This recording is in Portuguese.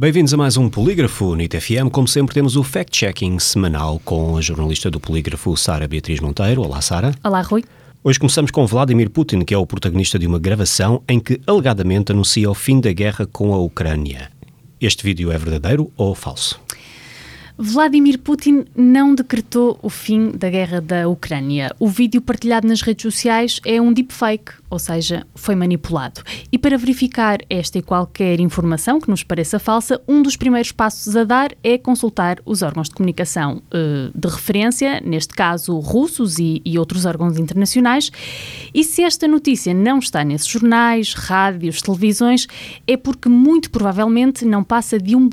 Bem-vindos a mais um Polígrafo NIT FM. Como sempre, temos o fact-checking semanal com a jornalista do Polígrafo, Sara Beatriz Monteiro. Olá, Sara. Olá, Rui. Hoje começamos com Vladimir Putin, que é o protagonista de uma gravação em que alegadamente anuncia o fim da guerra com a Ucrânia. Este vídeo é verdadeiro ou falso? Vladimir Putin não decretou o fim da guerra da Ucrânia. O vídeo partilhado nas redes sociais é um deepfake, ou seja, foi manipulado. E para verificar esta e qualquer informação que nos pareça falsa, um dos primeiros passos a dar é consultar os órgãos de comunicação uh, de referência, neste caso russos e, e outros órgãos internacionais. E se esta notícia não está nesses jornais, rádios, televisões, é porque muito provavelmente não passa de um